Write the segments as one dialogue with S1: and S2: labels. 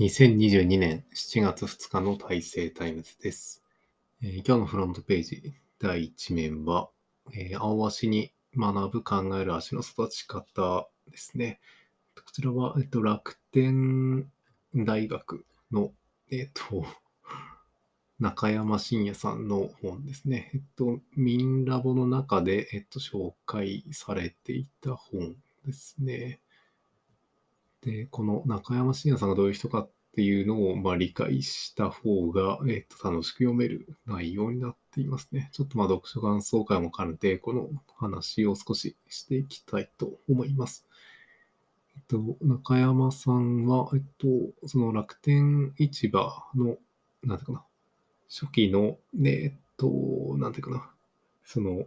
S1: 2022年7月2日の大成タイムズです。えー今日のフロントページ第1面は、えーアオアシに学ぶ考える葦の育ち方ですね。こちらは、えっと、楽天大学の、えっと、仲山進也さんの本ですね。えっと、ミンラボの中で、えっと、紹介されていた本ですね。で、この中山信也さんがどういう人かっていうのを、まあ、理解した方が、えっと、楽しく読める内容になっていますね。ちょっとまあ読書感想会も兼ねて、この話を少ししていきたいと思います。えっと、中山さんは、えっと、その楽天市場の、なんていうかな、初期の、ね、えっと、なんていうかな、その、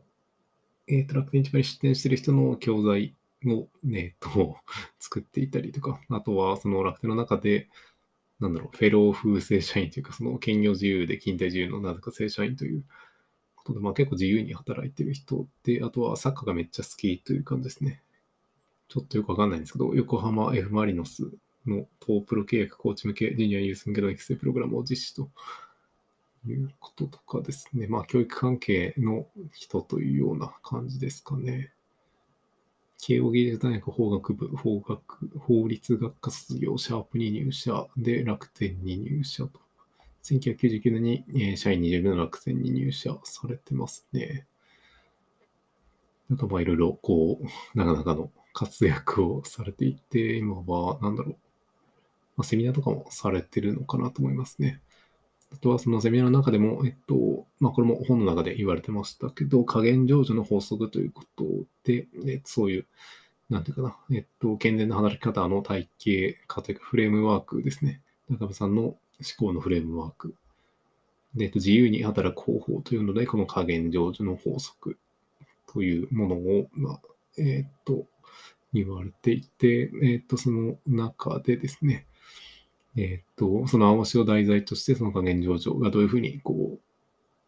S1: えっと、楽天市場に出店している人の教材を、ね、えっと、作っていたりとか、あとはその楽天の中で、なんだろう、フェロー風正社員というか、その兼業自由で勤怠自由のなぜか正社員ということで、まあ結構自由に働いてる人で、あとはサッカーがめっちゃ好きという感じですね。ちょっとよくわかんないんですけど、横浜 F・ マリノスのトープロ契約コーチ向け、ジュニアユース向けの育成プログラムを実施ということとかですね。まあ教育関係の人というような感じですかね。慶応義塾大学法学部、法学、法律学科卒業、シャープに入社で楽天に入社と。1999年に、えー社員20名の楽天に入社されてますね。なんかまあいろいろこう、なかなかの活躍をされていて、今はなんだろう、まあ、セミナーとかもされてるのかなと思いますね。あとはそのセミナーの中でも、えっと、まあこれも本の中で言われてましたけど、加減上手の法則ということで、えそういう、なんていうかな、えっと、健全な働き方の体系化というかフレームワークですね。中部さんの思考のフレームワーク。で、えっと、自由に働く方法というので、この加減上手の法則というものを、まあ、えっと、言われていて、えっと、その中でですね、えっと、その青足を題材として、その加減上場がどういうふうに、こう、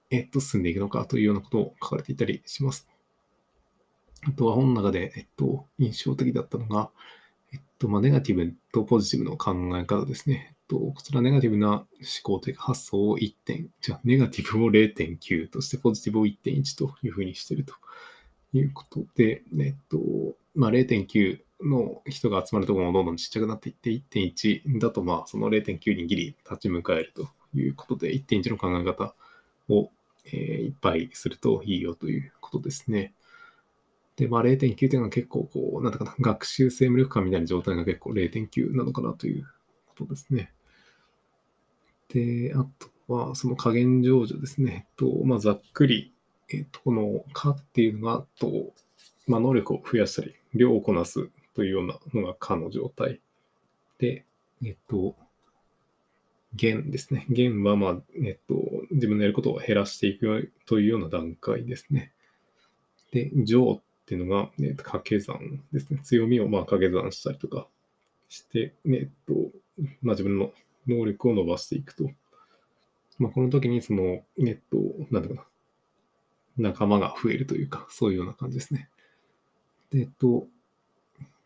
S1: えっと、進んでいくのかというようなことを書かれていたりします。あとは本の中で、えっと、印象的だったのが、えっと、まあ、ネガティブとポジティブの考え方ですね。えっと、こちらネガティブな思考というか発想を1点、じゃあネガティブを0.9として、ポジティブを1.1というふうにしているということで、えっと、まあ、0.9の人が集まるところもどんどんちっちゃくなっていって、1.1だと、まあ、その0.9にギリ立ち向かえるということで、1.1の考え方を、えーいっぱいするといいよということですね。で、まあ、0.9というのは結構、こう、なんていうかな、学習性無力感みたいな状態が結構0.9なのかなということですね。で、あとは、その加減上手ですね。と、まあ、ざっくり、えっと、この、かっていうのが、と、まあ、能力を増やしたり、量をこなすというようなのが可の状態。で、えっと、減ですね。減は、まあ、えっと、自分のやることを減らしていくというような段階ですね。で、乗っていうのが、えっと、掛け算ですね。強みをまあ掛け算したりとかして、えっと、まあ自分の能力を伸ばしていくと。まあこの時にその、えっと、なんだかな、仲間が増えるというか、そういうような感じですね。で、えっと、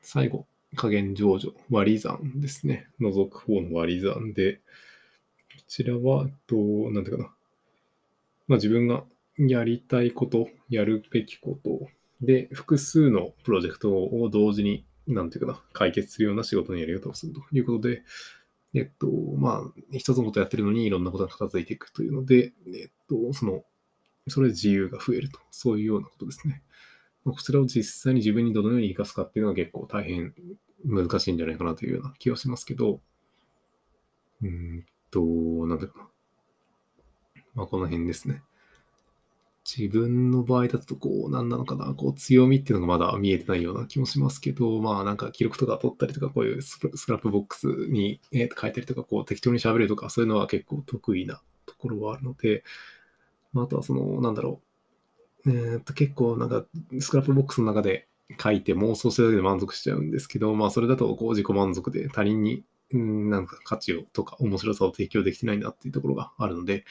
S1: 最後、加減上場、割り算ですね。除く方の割り算で、こちらは、えっと、なんていうかな。まあ自分がやりたいこと、やるべきことで、複数のプロジェクトを同時に、なんていうかな、解決するような仕事のやり方をするということで、えっと、まあ、一つのことやってるのにいろんなことが片付いていくというので、えっと、その、それで自由が増えると、そういうようなことですね。まあこちらを実際に自分にどのように活かすかっていうのは結構大変難しいんじゃないかなというような気はしますけど、うんと、なんだろうな。まあ、この辺ですね。自分の場合だと、こう、なんなのかな、こう、強みっていうのがまだ見えてないような気もしますけど、まあ、なんか記録とか取ったりとか、こういうスクラップボックスに、えー書いたりとか、こう、適当に喋るとか、そういうのは結構得意なところはあるので、まあ、あとはその、なんだろう、えーっと、結構なんか、スクラップボックスの中で書いて妄想してるだけで満足しちゃうんですけど、まあ、それだと、こう、自己満足で他人に、なんか価値をとか面白さを提供できてないなっていうところがあるので、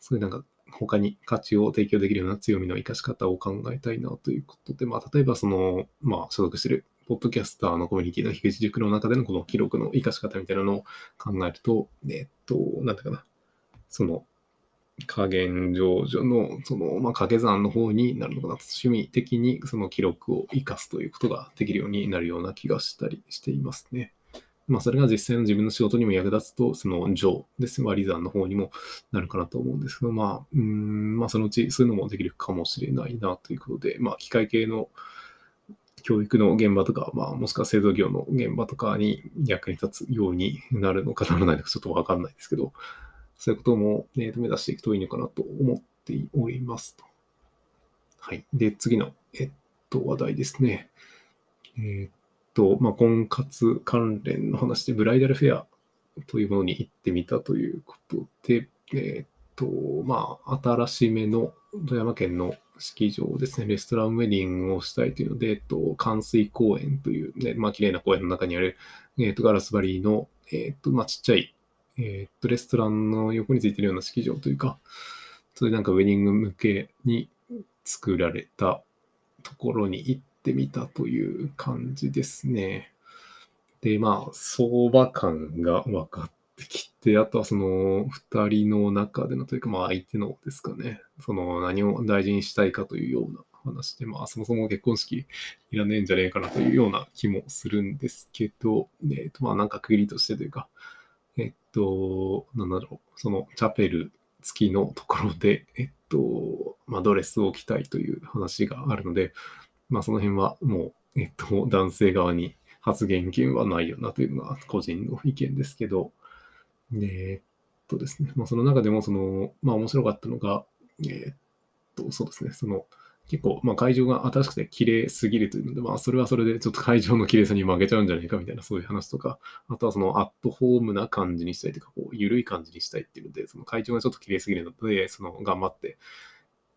S1: そういうなんか他に価値を提供できるような強みの生かし方を考えたいなということで、まあ、例えばその、まあ、所属してるポッドキャスターのコミュニティの樋口塾の中でのこの記録の活かし方みたいなのを考えると、えっと、なんだかな、その、加減上場の、その、まあ、掛け算の方になるのかなと。趣味的にその記録を活かすということができるようになるような気がしたりしていますね。まあ、それが実際の自分の仕事にも役立つと、その上ですね、割り算の方にもなるかなと思うんですけど、まあ、うん、まあ、そのうちそういうのもできるかもしれないなということで、まあ、機械系の教育の現場とか、まあ、もしくは製造業の現場とかに役に立つようになるのかならないのかちょっとわかんないですけど、そういうことも、ね、目指していくといいのかなと思っておりますと。はい。で、次の、えっと、話題ですね。えっと、まあ、婚活関連の話で、ブライダルフェアというものに行ってみたということで、えっと、まあ、新しめの富山県の式場ですね、レストランウェディングをしたいというので、えっと、冠水公園という、ね、まあ、綺麗な公園の中にある、えっと、ガラス張りの、えっと、まあ、ちっちゃい、えっと、レストランの横についてるような式場というか、そういうなんかウェディング向けに作られたところに行ってみたという感じですね。で、まあ、相場感が分かってきて、あとはその二人の中でのというか、まあ相手のですかね、その何を大事にしたいかというような話で、まあそもそも結婚式いらねえんじゃねえかなというような気もするんですけど、えっ、とまあなんか区切りとしてというか、えっと、なんだろう、そのチャペル付きのところで、えっと、まあドレスを着たいという話があるので、まあその辺はもう、えっと、男性側に発言権はないよなというのが個人の意見ですけど、え、っとですね、まあ、その中でも、その、まあ面白かったのが、え、っと、そうですね、その、結構、まあ、会場が新しくて綺麗すぎるというので、まあ、それはそれでちょっと会場の綺麗さに負けちゃうんじゃないかみたいな、そういう話とか、あとはそのアットホームな感じにしたいというか、こう、緩い感じにしたいっていうので、その会場がちょっと綺麗すぎるので、その、頑張って、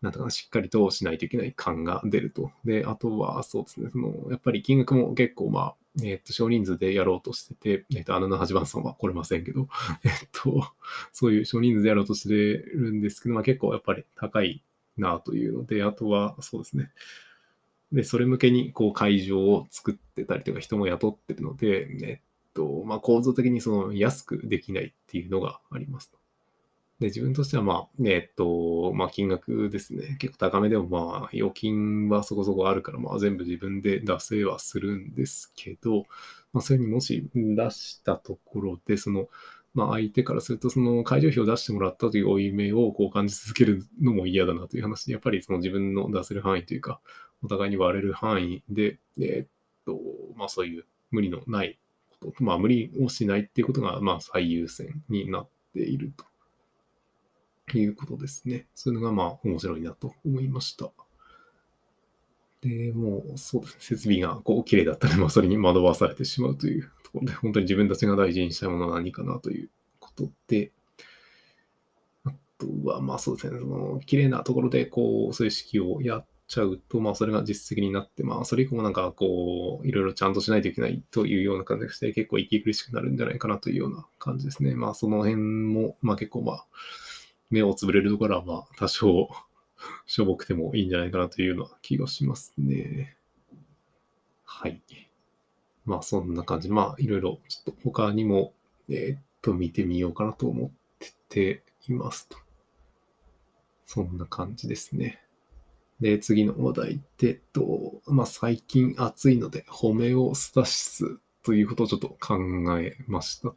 S1: なんとかしっかりとしないといけない感が出ると。で、あとは、そうですね、その、やっぱり金額も結構、まあ、えっと、少人数でやろうとしてて、えっと、あのな八番さんは来れませんけど、えっと、そういう少人数でやろうとしてるんですけど、まあ結構やっぱり高いなというので、あとは、そうですね。で、それ向けに、こう、会場を作ってたりとか、人も雇ってるので、えっと、まあ構造的にその安くできないっていうのがあります。で、自分としては、まあ、えっと、まあ、金額ですね。結構高めでも、まあ、預金はそこそこあるから、まあ、全部自分で出せはするんですけど、まあ、それにもし出したところで、その、まあ、相手からすると、その会場費を出してもらったという負い目をこう感じ続けるのも嫌だなという話で、やっぱりその自分の出せる範囲というか、お互いに割れる範囲で、えー、っと、まあ、そういう無理のないこと、まあ、無理をしないっていうことが、まあ、最優先になっていると。いうことですね。そういうのがまあ面白いなと思いました。で、もうそうですね、設備がこう綺麗だったら、まあそれに惑わされてしまうというところで、本当に自分たちが大事にしたいものは何かなということで、あとはまあそうですね、その綺麗なところでこう、そういう式をやっちゃうと、まあそれが実績になって、まあそれ以降もなんかこう、いろいろちゃんとしないといけないというような感じがして、結構息苦しくなるんじゃないかなというような感じですね。まあその辺も、まあ結構まあ、目をつぶれるところは、まあ、多少 しょぼくてもいいんじゃないかなというような気がしますね。はい。まあ、そんな感じ。まあ、いろいろ、ちょっと他にも、えー、っと、見てみようかなと思ってていますと。そんな感じですね。で、次の話題で、えっと、まあ、最近暑いので、ホメオスタシスということをちょっと考えましたと。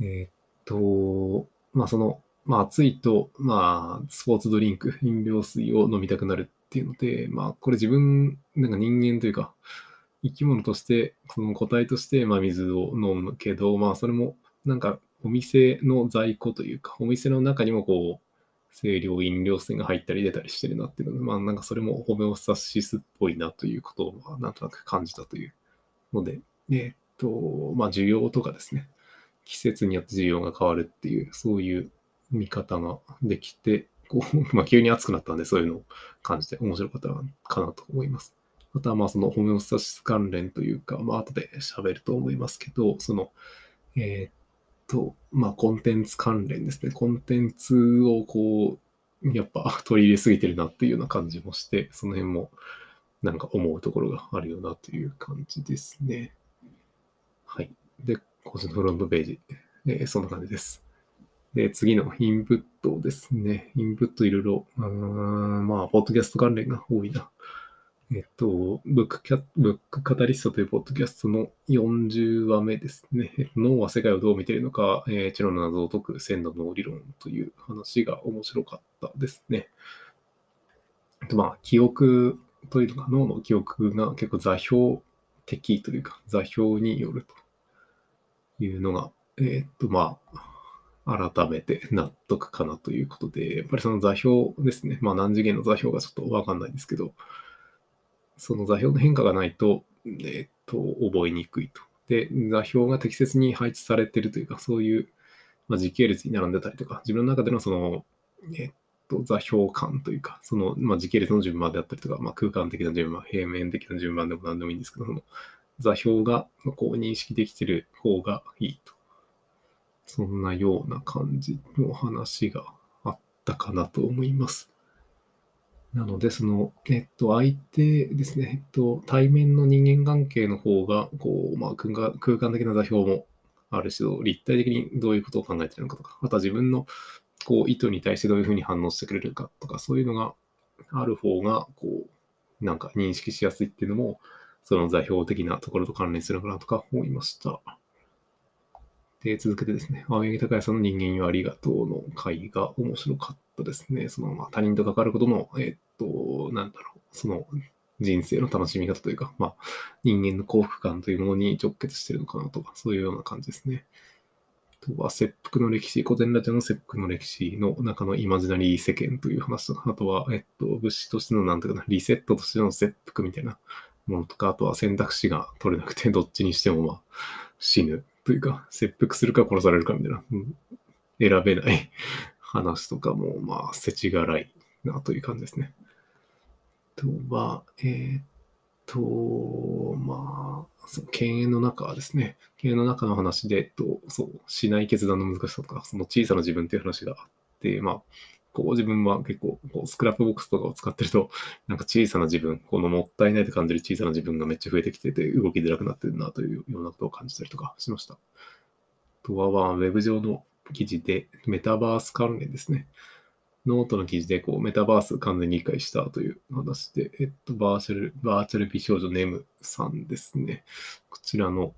S1: えー、っと、まあ、その、まあ暑いと、まあスポーツドリンク、飲料水を飲みたくなるっていうので、まあこれ自分、なんか人間というか、生き物として、その個体として、まあ水を飲むけど、まあそれもなんかお店の在庫というか、お店の中にもこう、清涼飲料水が入ったり出たりしてるなっていうので、まあなんかそれもホメオスタシスっぽいなということを、まあ、なんとなく感じたというので、えっと、まあ需要とかですね、季節によって需要が変わるっていう、そういう見方ができて、こう、まあ、急に暑くなったんで、そういうのを感じて面白かったかなと思います。あとは、まあ、そのホメオスタシス関連というか、まあ、後で喋ると思いますけど、その、えー、っと、まあ、コンテンツ関連ですね。コンテンツをこう、やっぱ取り入れすぎてるなっていうような感じもして、その辺も、なんか思うところがあるよなという感じですね。はい。で、こちのフロントページ、えー、そんな感じです。で、次のインプットですね。インプットいろいろ、うん、まあ、ポッドキャスト関連が多いな。えっと、ブックキャブックカタリストというポッドキャストの40話目ですね。脳は世界をどう見ているのか、えー、知能の謎を解く線の脳理論という話が面白かったですね。とまあ、記憶というのが、脳の記憶が結構座標的というか、座標によるというのが、えー、っと、まあ、改めて納得かなということで、やっぱりその座標ですね。まあ、何次元の座標がちょっとわかんないですけど、その座標の変化がないと、え、っと、覚えにくいと。で、座標が適切に配置されてるというか、そういう、まあ、時系列に並んでたりとか、自分の中でのその、え、っと、座標感というか、その、まあ、時系列の順番であったりとか、まあ、空間的な順番、平面的な順番でも何でもいいんですけど、その座標がこう認識できてる方がいいと。そんなような感じの話があったかなと思います。なので、その、えっと、相手ですね、えっと、対面の人間関係の方が、こう、まあ、空間的な座標もあるし、立体的にどういうことを考えているのかとか、あとは自分の、こう、意図に対してどういうふうに反応してくれるかとか、そういうのがある方が、こう、なんか認識しやすいっていうのも、その座標的なところと関連するのかなとか思いました。で、続けてですね、青柳高也さんの人間よありがとうの回が面白かったたですね。その、まあ、他人と関わることの、えっと、なんだろう、その人生の楽しみ方というか、まあ、人間の幸福感というものに直結してるのかなとか、そういうような感じですね。あとは、切腹の歴史、古典ラジオの切腹の歴史の中のイマジナリー世間という話とか、あとは、えっと、物資としての、なんていうかな、リセットとしての切腹みたいなものとか、あとは選択肢が取れなくて、どっちにしても、まあ、死ぬというか、切腹するか殺されるかみたいな、うん、選べない話とかも、まあ、世知辛いなという感じですね。とは、えー、っと、まあ、その経営の中ですね。経営の中の話で、えっと、そう、しない決断の難しさとか、その小さな自分っていう話があって、まあ、こう自分は結構こう Scrapbox とかを使ってると、なんか小さな自分、このもったいないと感じる小さな自分がめっちゃ増えてきてて、動きづらくなってるなというようなことを感じたりとかしました。とは、ウェブ上の記事でメタバース関連ですね。ノートの記事で、こう、メタバース完全に理解したという話で、えっと、バーチャル、バーチャル美少女ネムさんですね。こちらの、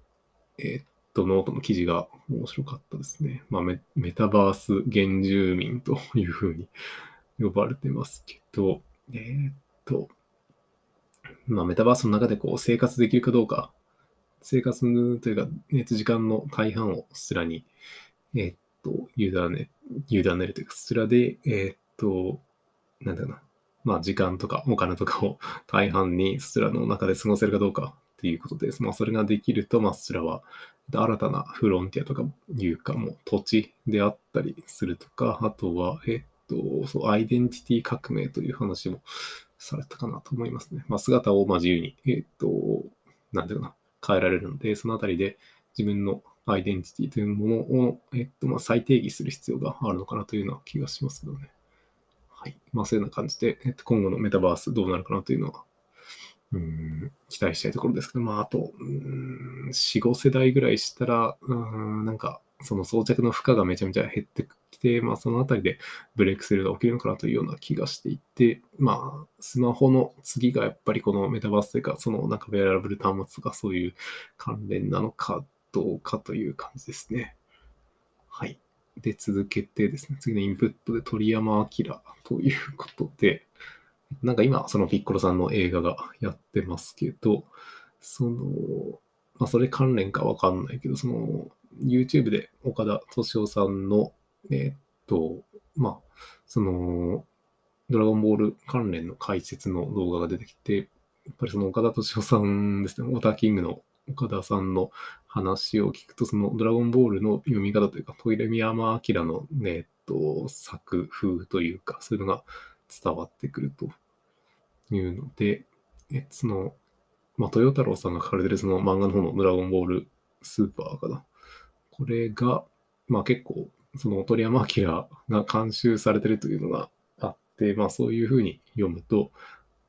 S1: えっと、ノートの記事が面白かったですね。まあ、メタバース原住民というふうに 呼ばれてますけど、えー、っと、まあ、メタバースの中でこう生活できるかどうか、生活というか、熱時間の大半をすらに、えー、っと、委ね、委ねるというか、そちらで、え、っと、なんだろうな、まあ、時間とかお金とかを 大半にそちらの中で過ごせるかどうかっていうことです。まあ、それができると、まあ、そちらは新たなフロンティアとかいうか、もう土地であったりするとか、あとは、えっと、そう、アイデンティティ革命という話もされたかなと思いますね。まあ、姿をま自由に、えっと、なんていうな、変えられるので、そのあたりで自分のアイデンティティというものを、えっと、まあ、再定義する必要があるのかなというような気がしますけどね。はい。まあ、そういうような感じで、えっと、今後のメタバースどうなるかなというのは、うん、期待したいところですけど、まあ、あと、うん、4、5世代ぐらいしたら、うん、なんか、その装着の負荷がめちゃめちゃ減ってきて、まあ、そのあたりでブレイクスルーが起きるのかなというような気がしていて、まあ、スマホの次がやっぱりこのメタバースというか、そのなんかウェアラブル端末とかそういう関連なのかどうかという感じですね。はい。で、続けてですね、次のインプットで鳥山明ということで、なんか今、そのピッコロさんの映画がやってますけど、その、まあ、それ関連かわかんないけど、その、YouTube で岡田敏夫さんの、えー、っと、まあ、その、ドラゴンボール関連の解説の動画が出てきて、やっぱりその岡田敏夫さんですね、オーターキングの岡田さんの話を聞くと、そのドラゴンボールの読み方というか、トイレ宮山明のね、えっと、作風というか、そういうのが伝わってくるというので、えその、まあ、豊太郎さんが書かれてるその漫画の方のドラゴンボールスーパーかな。これが、まあ結構、その鳥山明が監修されてるというのがあって、まあそういうふうに読むと、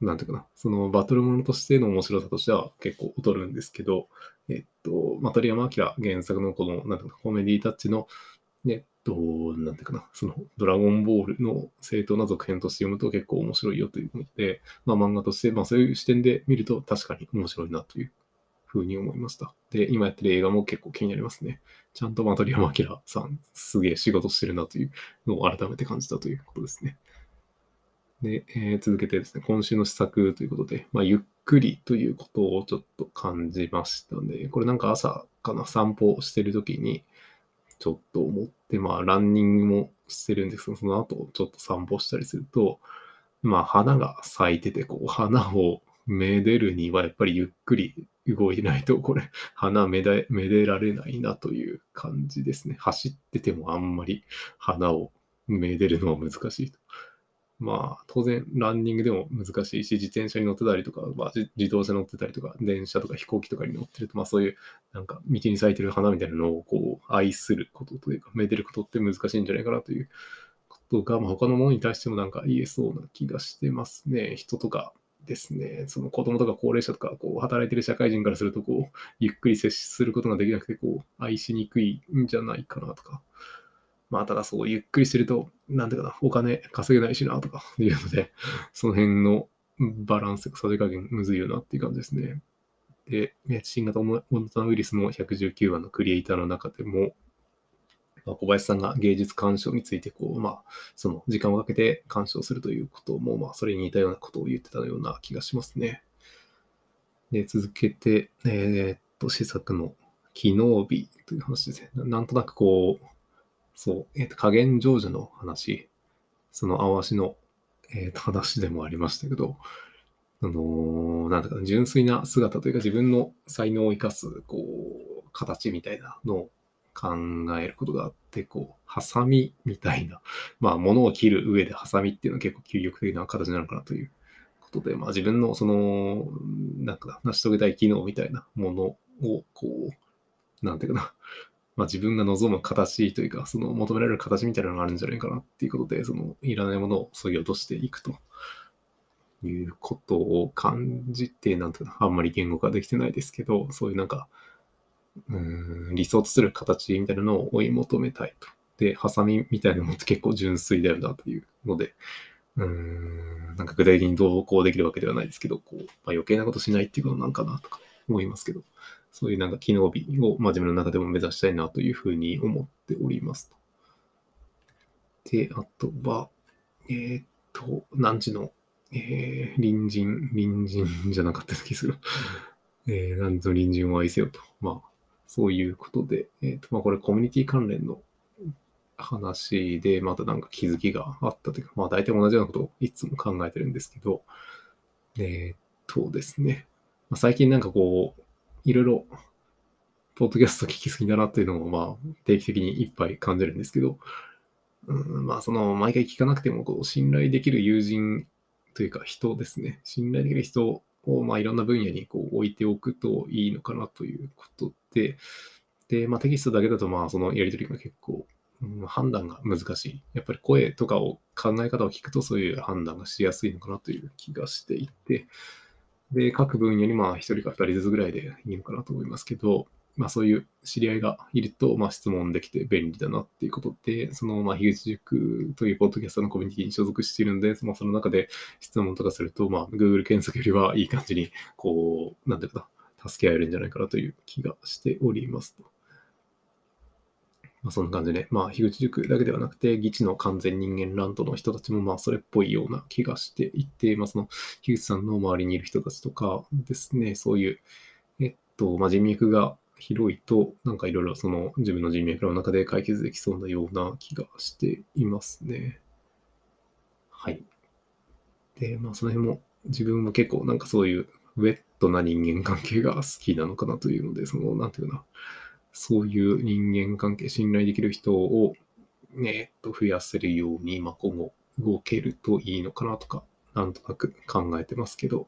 S1: なんていうかな、そのバトルものとしての面白さとしては結構劣るんですけど、えっと、まあ、鳥山明原作のこの、なんていうかな、コメディタッチの、えっと、なんていうかな、その、ドラゴンボールの正当な続編として読むと結構面白いよというので、まあ、漫画として、まあ、そういう視点で見ると確かに面白いなというふうに思いました。で、今やってる映画も結構気になりますね。ちゃんとまあ鳥山明さん、すげえ仕事してるなというのを改めて感じたということですね。で、えー、続けてですね、今週の施策ということで、まあ、ゆっくりということをちょっと感じましたね。これなんか朝かな、散歩してるときに、ちょっと思って、まあ、ランニングもしてるんですけど、その後、ちょっと散歩したりすると、まあ、花が咲いてて、こう、花をめでるには、やっぱりゆっくり動いてないと、これ、花めでめでられないなという感じですね。走っててもあんまり花をめでるのは難しいと。まあ、当然、ランニングでも難しいし、自転車に乗ってたりとか、まあ、自動車乗ってたりとか、電車とか飛行機とかに乗ってると、まあ、そういう、なんか、道に咲いてる花みたいなのを、こう、愛することというか、めでることって難しいんじゃないかなということが、まあ、他のものに対してもなんか言えそうな気がしてますね。人とかですね、その子供とか高齢者とか、こう、働いてる社会人からすると、こう、ゆっくり接することができなくて、こう、愛しにくいんじゃないかなとか、まあ、ただそう、ゆっくりしてると、なんていうかな、お金稼げないしな、とか いうので、その辺のバランス、さじ加減むずいよなっていう感じですね。で、新型モノタウイルスの119話のクリエイターの中でも、まあ、小林さんが芸術鑑賞について、こう、まあ、その時間をかけて鑑賞するということも、まあ、それに似たようなことを言ってたような気がしますね。で、続けて、えー、っと、施策の機能日という話ですね。なんとなくこう、そう、えっ、ー、と、加減成就の話、そのあわしの、えっ、ー、と、話でもありましたけど、あのー、なんだか、純粋な姿というか自分の才能を生かす、こう、形みたいなのを考えることがあって、こう、ハサミみたいな、まあ、物を切る上でハサミっていうのは結構究極的な形なのかなということで、まあ、自分のその、なんか、成し遂げたい機能みたいなものを、こう、なんていうかな、まあ、自分が望む形というか、その求められる形みたいなのがあるんじゃないかなっていうことで、そのいらないものを削ぎ落としていくということを感じて、なんていうの、あんまり言語化できてないですけど、そういうなんか、うん理想とする形みたいなのを追い求めたいと。で、ハサミみたいなのも結構純粋だよなというので、うーん、なんか具体的にどうこうできるわけではないですけど、こう、まあ、余計なことしないっていうことなんかなとか思いますけど。そういうなんか機能美を、まあ、自分の中でも目指したいなというふうに思っておりますで、あとは、えー、っと、何時の、えー、隣人、隣人じゃなかった気する。えー、何時の隣人を愛せよと。まあ、そういうことで、えー、っと、まあ、これコミュニティ関連の話で、またなんか気づきがあったというか、まあ、大体同じようなことをいつも考えてるんですけど、えー、っとですね、まあ、最近なんかこう、いろいろ、ポッドキャスト聞きすぎだなっていうのも、まあ、定期的にいっぱい感じるんですけど、うん、まあ、その、毎回聞かなくても、こう、信頼できる友人というか人ですね。信頼できる人を、まあ、いろんな分野にこう置いておくといいのかなということで、で、まあ、テキストだけだと、まあ、そのやり取りが結構、うん、判断が難しい。やっぱり声とかを、考え方を聞くと、そういう判断がしやすいのかなという気がしていて、で、各分野にまあ1人か2人ずつぐらいでいいのかなと思いますけど、まあそういう知り合いがいると、まあ質問できて便利だなっていうことで、そのまあ樋口塾というポッドキャストのコミュニティに所属しているので、まあその中で質問とかすると、まあ Google 検索よりはいい感じに、こう、なんていうかな、助け合えるんじゃないかなという気がしておりますと。まあ、そんな感じで、まあ、樋口塾だけではなくて、議地の完全人間ランドの人たちも、まあ、それっぽいような気がしていて、まあ、その、樋口さんの周りにいる人たちとかですね、そういう、えっと、まあ、人脈が広いと、なんかいろいろその自分の人脈の中で解決できそうなような気がしていますね。はい。で、まあ、その辺も自分も結構なんかそういうウェットな人間関係が好きなのかなというので、その、なんていうかな、そういう人間関係、信頼できる人を、ね、えっと増やせるように、まあ、今後動けるといいのかなとか、なんとなく考えてますけど、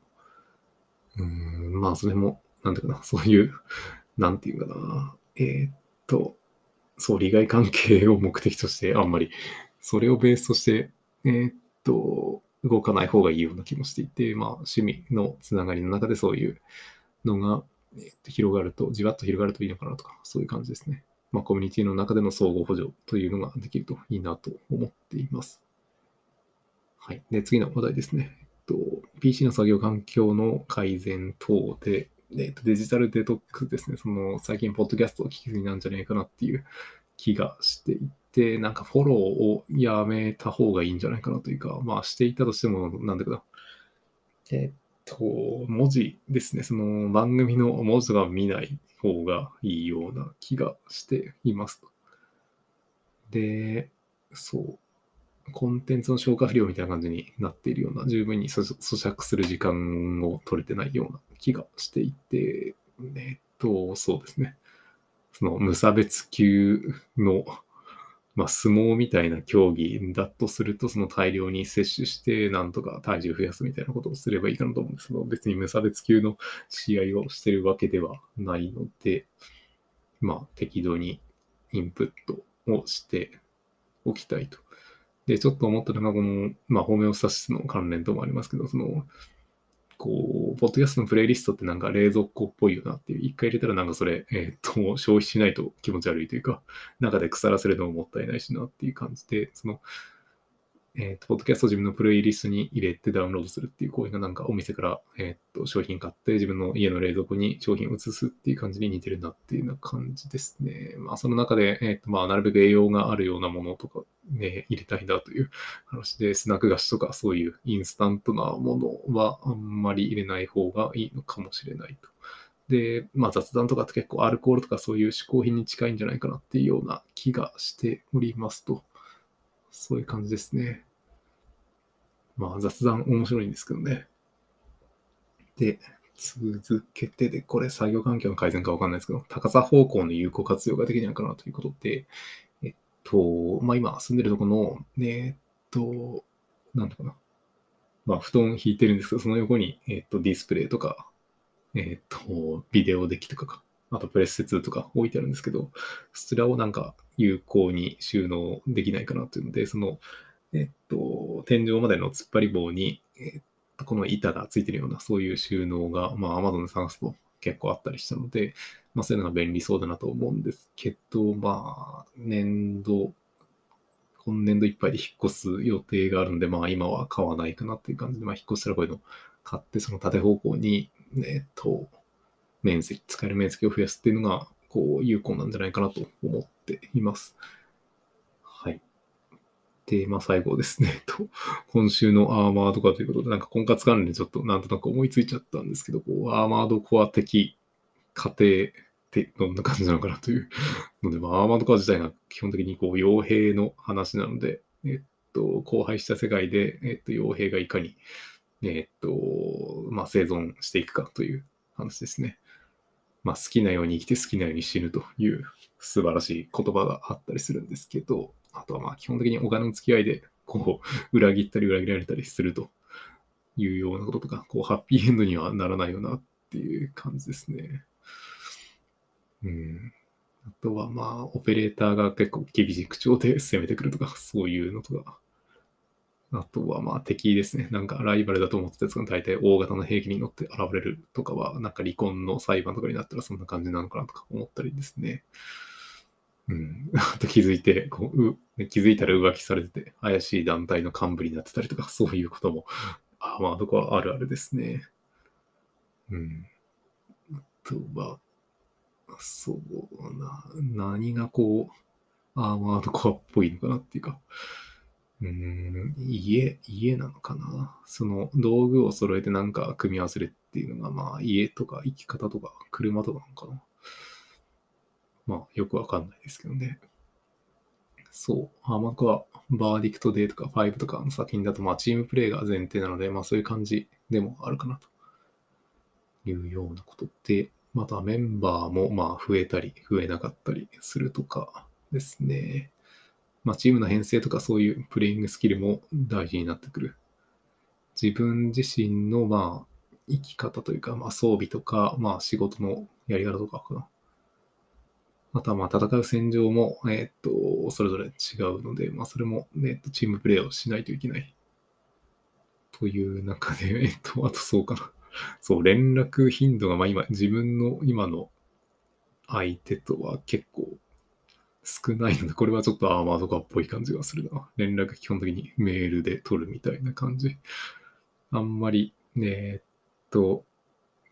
S1: うん、まあ、それも、なんていうかな、そういう、なんていうかな、えー、っと、そう、利害関係を目的として、あんまり、それをベースとして、えー、っと、動かない方がいいような気もしていて、まあ、趣味のつながりの中でそういうのが、えー、と広がると、じわっと広がるといいのかなとか、そういう感じですね。まあ、コミュニティの中での相互補助というのができるといいなと思っています。はい。で、次の話題ですね。えっと、PC の作業環境の改善等で、えっと、デジタルデトックスですね。その、最近、ポッドキャストを聞きすぎなんじゃないかなっていう気がしていて、なんかフォローをやめた方がいいんじゃないかなというか、まあ、していたとしても、なんだけど、えっと、文字ですね。その番組の文字とか見ない方がいいような気がしています。で、そう。コンテンツの消化不良みたいな感じになっているような、十分に咀嚼する時間を取れてないような気がしていて、えっと、そうですね。その無差別級の、まあ、相撲みたいな競技だとすると、その大量に摂取して、なんとか体重増やすみたいなことをすればいいかなと思うんですけど、別に無差別級の試合をしてるわけではないので、まあ、適度にインプットをしておきたいと。で、ちょっと思ったのが、この、まあ、ホメオスタシスの関連ともありますけど、その、こう、ポッドキャストのプレイリストってなんか冷蔵庫っぽいよなっていう、一回入れたらなんかそれ、えっ、と、消費しないと気持ち悪いというか、中で腐らせるのももったいないしなっていう感じで、その、えっ、ー、と、ポッドキャスト自分のプレイリストに入れてダウンロードするっていう行為がなんかお店から、えっ、ー、と、商品買って自分の家の冷蔵庫に商品を移すっていう感じに似てるなっていうような感じですね。まあ、その中で、えっ、ー、と、まあ、なるべく栄養があるようなものとかね、入れたいなという 話で、スナック菓子とかそういうインスタントなものはあんまり入れない方がいいのかもしれないと。で、まあ、雑談とかって結構アルコールとかそういう嗜好品に近いんじゃないかなっていうような気がしておりますと。そういう感じですね。まあ雑談面白いんですけどね。で、続けてで、これ作業環境の改善かわかんないですけど、高さ方向の有効活用ができないかなということで、えっと、まあ今住んでるとこの、えっと、なんとかな。まあ布団引いてるんですけど、その横に、えっと、ディスプレイとか、えっと、ビデオデッキとかか、あとプレステ2とか置いてあるんですけど、そちらをなんか有効に収納できないかなというので、その、えっと、天井までの突っ張り棒に、えっと、この板がついてるような、そういう収納が、まあ、Amazon で探すと結構あったりしたので、まあ、そういうのが便利そうだなと思うんですけど、まあ、年度、今年度いっぱいで引っ越す予定があるんで、まあ、今は買わないかなっていう感じで、まあ、引っ越したらこういうの買って、その縦方向に、えっと、面積、使える面積を増やすっていうのが、こう、有効なんじゃないかなと思っています。はい。で、まあ最後ですね、と、今週のアーマード化ということで、なんか婚活関連でちょっとなんとなく思いついちゃったんですけど、こう、アーマードコア的家庭ってどんな感じなのかなというので、まあ、アーマードコア自体が基本的にこう、傭兵の話なので、えっと、荒廃した世界で、えっと、傭兵がいかに、えっと、まあ、生存していくかという話ですね。まあ、好きなように生きて好きなように死ぬという素晴らしい言葉があったりするんですけど、あとはまあ基本的にお金の付き合いで、こう、裏切ったり裏切られたりするというようなこととか、こう、ハッピーエンドにはならないよなっていう感じですね。うん。あとはまあ、オペレーターが結構厳しい口調で攻めてくるとか、そういうのとか。あとはまあ敵ですね。なんかライバルだと思ってたやつが大体大型の兵器に乗って現れるとかは、なんか離婚の裁判とかになったらそんな感じなのかなとか思ったりですね。うん。あと気づいて、こう、う気づいたら浮気されてて、怪しい団体の幹部になってたりとか、そういうことも、あまあ、どこはあるあるですね。うん。あとは、そうな、何がこう、アーマードコアっぽいのかなっていうか、うん、家、家なのかな？その道具を揃えてなんか組み合わせるっていうのが、まあ家とか生き方とか車とかなのかな？まあ、よくわかんないですけどね。そう。アマコはバーディクトデーとか5とかの作品だと、まあ、チームプレイが前提なので、まあ、そういう感じでもあるかなというようなことで、またメンバーも、まあ、増えたり、増えなかったりするとかですね。まあ、チームの編成とかそういうプレイングスキルも大事になってくる。自分自身の、まあ、生き方というか、まあ、装備とか、まあ、仕事のやり方とかかな。あとはまあ戦う戦場も、えっ、と、それぞれ違うので、まあそれも、ね、チームプレーをしないといけないという中で、えっと、あとそうかな。そう、連絡頻度が、まあ今、自分の今の相手とは結構少ないので、これはちょっとアーマーとかっぽい感じがするな。連絡基本的にメールで取るみたいな感じ。あんまり、ね、えっと、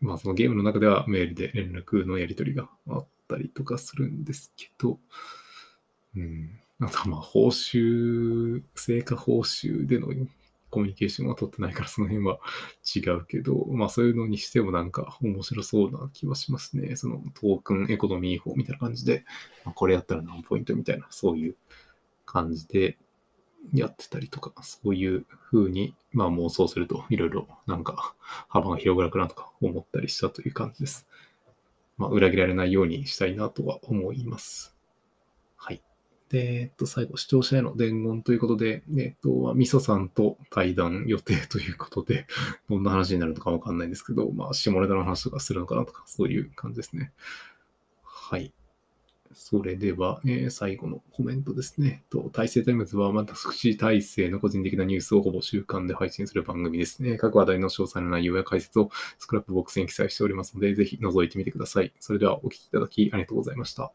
S1: まあそのゲームの中ではメールで連絡のやり取りがあったりとかするんですけど、うん。あとはまあ報酬、成果報酬でのコミュニケーションは取ってないからその辺は 違うけど、まあそういうのにしてもなんか面白そうな気はしますね。そのトークンエコノミー法みたいな感じで、まあ、これやったら何ポイントみたいな、そういう感じでやってたりとか、そういう風に、まあ妄想するといろいろなんか幅が広がるかなとか思ったりしたという感じです。まあ裏切られないようにしたいなとは思います。で、えっと、最後、視聴者への伝言ということで、えっと、みそさんと対談予定ということで、どんな話になるのかわかんないんですけど、まあ、下ネタの話とかするのかなとか、そういう感じですね。はい。それでは、えー、最後のコメントですね。と大成タイムズは、私、大成の個人的なニュースをほぼ週間で配信する番組ですね。各話題の詳細な内容や解説をスクラップボックスに記載しておりますので、ぜひ覗いてみてください。それではお聴きいただきありがとうございました。